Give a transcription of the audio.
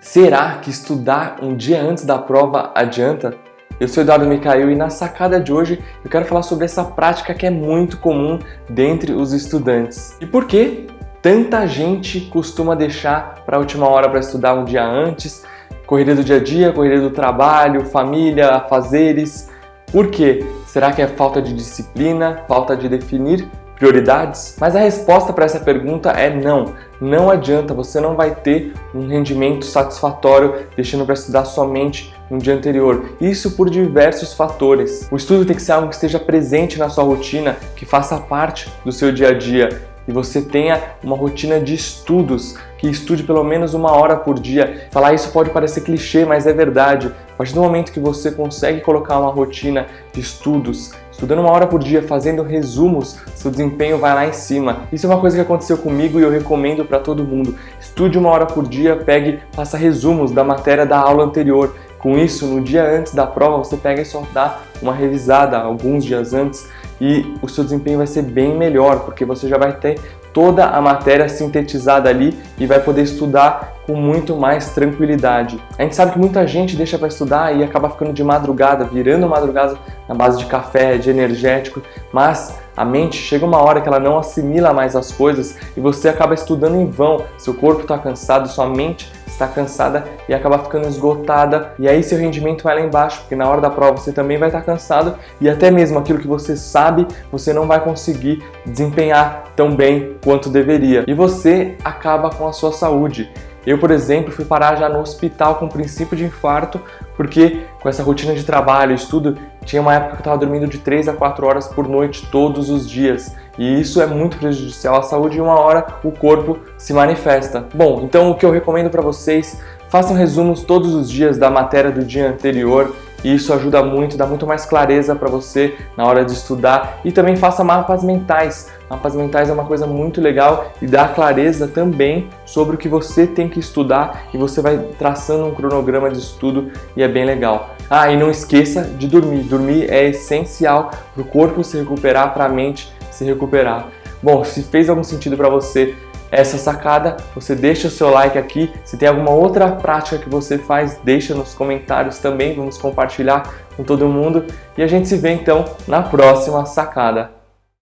Será que estudar um dia antes da prova adianta? Eu sou Eduardo Micael e na sacada de hoje eu quero falar sobre essa prática que é muito comum dentre os estudantes. E por que tanta gente costuma deixar para a última hora para estudar um dia antes? Correria do dia a dia, correria do trabalho, família, afazeres. Por quê? Será que é falta de disciplina, falta de definir prioridades? Mas a resposta para essa pergunta é não. Não adianta, você não vai ter um rendimento satisfatório deixando para estudar somente no dia anterior. Isso por diversos fatores. O estudo tem que ser algo que esteja presente na sua rotina, que faça parte do seu dia a dia e você tenha uma rotina de estudos, que estude pelo menos uma hora por dia. Falar isso pode parecer clichê, mas é verdade. A partir do momento que você consegue colocar uma rotina de estudos, estudando uma hora por dia, fazendo resumos, seu desempenho vai lá em cima. Isso é uma coisa que aconteceu comigo e eu recomendo para todo mundo. Estude uma hora por dia, pegue, faça resumos da matéria da aula anterior. Com isso, no dia antes da prova, você pega e só dá uma revisada alguns dias antes e o seu desempenho vai ser bem melhor, porque você já vai ter toda a matéria sintetizada ali e vai poder estudar com muito mais tranquilidade. A gente sabe que muita gente deixa para estudar e acaba ficando de madrugada, virando madrugada na base de café, de energético, mas a mente chega uma hora que ela não assimila mais as coisas e você acaba estudando em vão. Seu corpo está cansado, sua mente está cansada e acaba ficando esgotada, e aí seu rendimento vai lá embaixo, porque na hora da prova você também vai estar cansado e até mesmo aquilo que você sabe, você não vai conseguir desempenhar tão bem quanto deveria. E você acaba com a sua saúde. Eu, por exemplo, fui parar já no hospital com princípio de infarto, porque com essa rotina de trabalho, estudo, tinha uma época que eu estava dormindo de 3 a 4 horas por noite todos os dias. E isso é muito prejudicial à saúde e uma hora o corpo se manifesta. Bom, então o que eu recomendo para vocês, façam resumos todos os dias da matéria do dia anterior, e isso ajuda muito, dá muito mais clareza para você na hora de estudar e também faça mapas mentais. Mapas mentais é uma coisa muito legal e dá clareza também sobre o que você tem que estudar e você vai traçando um cronograma de estudo e é bem legal. Ah, e não esqueça de dormir. Dormir é essencial para o corpo se recuperar, para a mente se recuperar. Bom, se fez algum sentido para você, essa sacada, você deixa o seu like aqui. Se tem alguma outra prática que você faz, deixa nos comentários também, vamos compartilhar com todo mundo. E a gente se vê então na próxima sacada.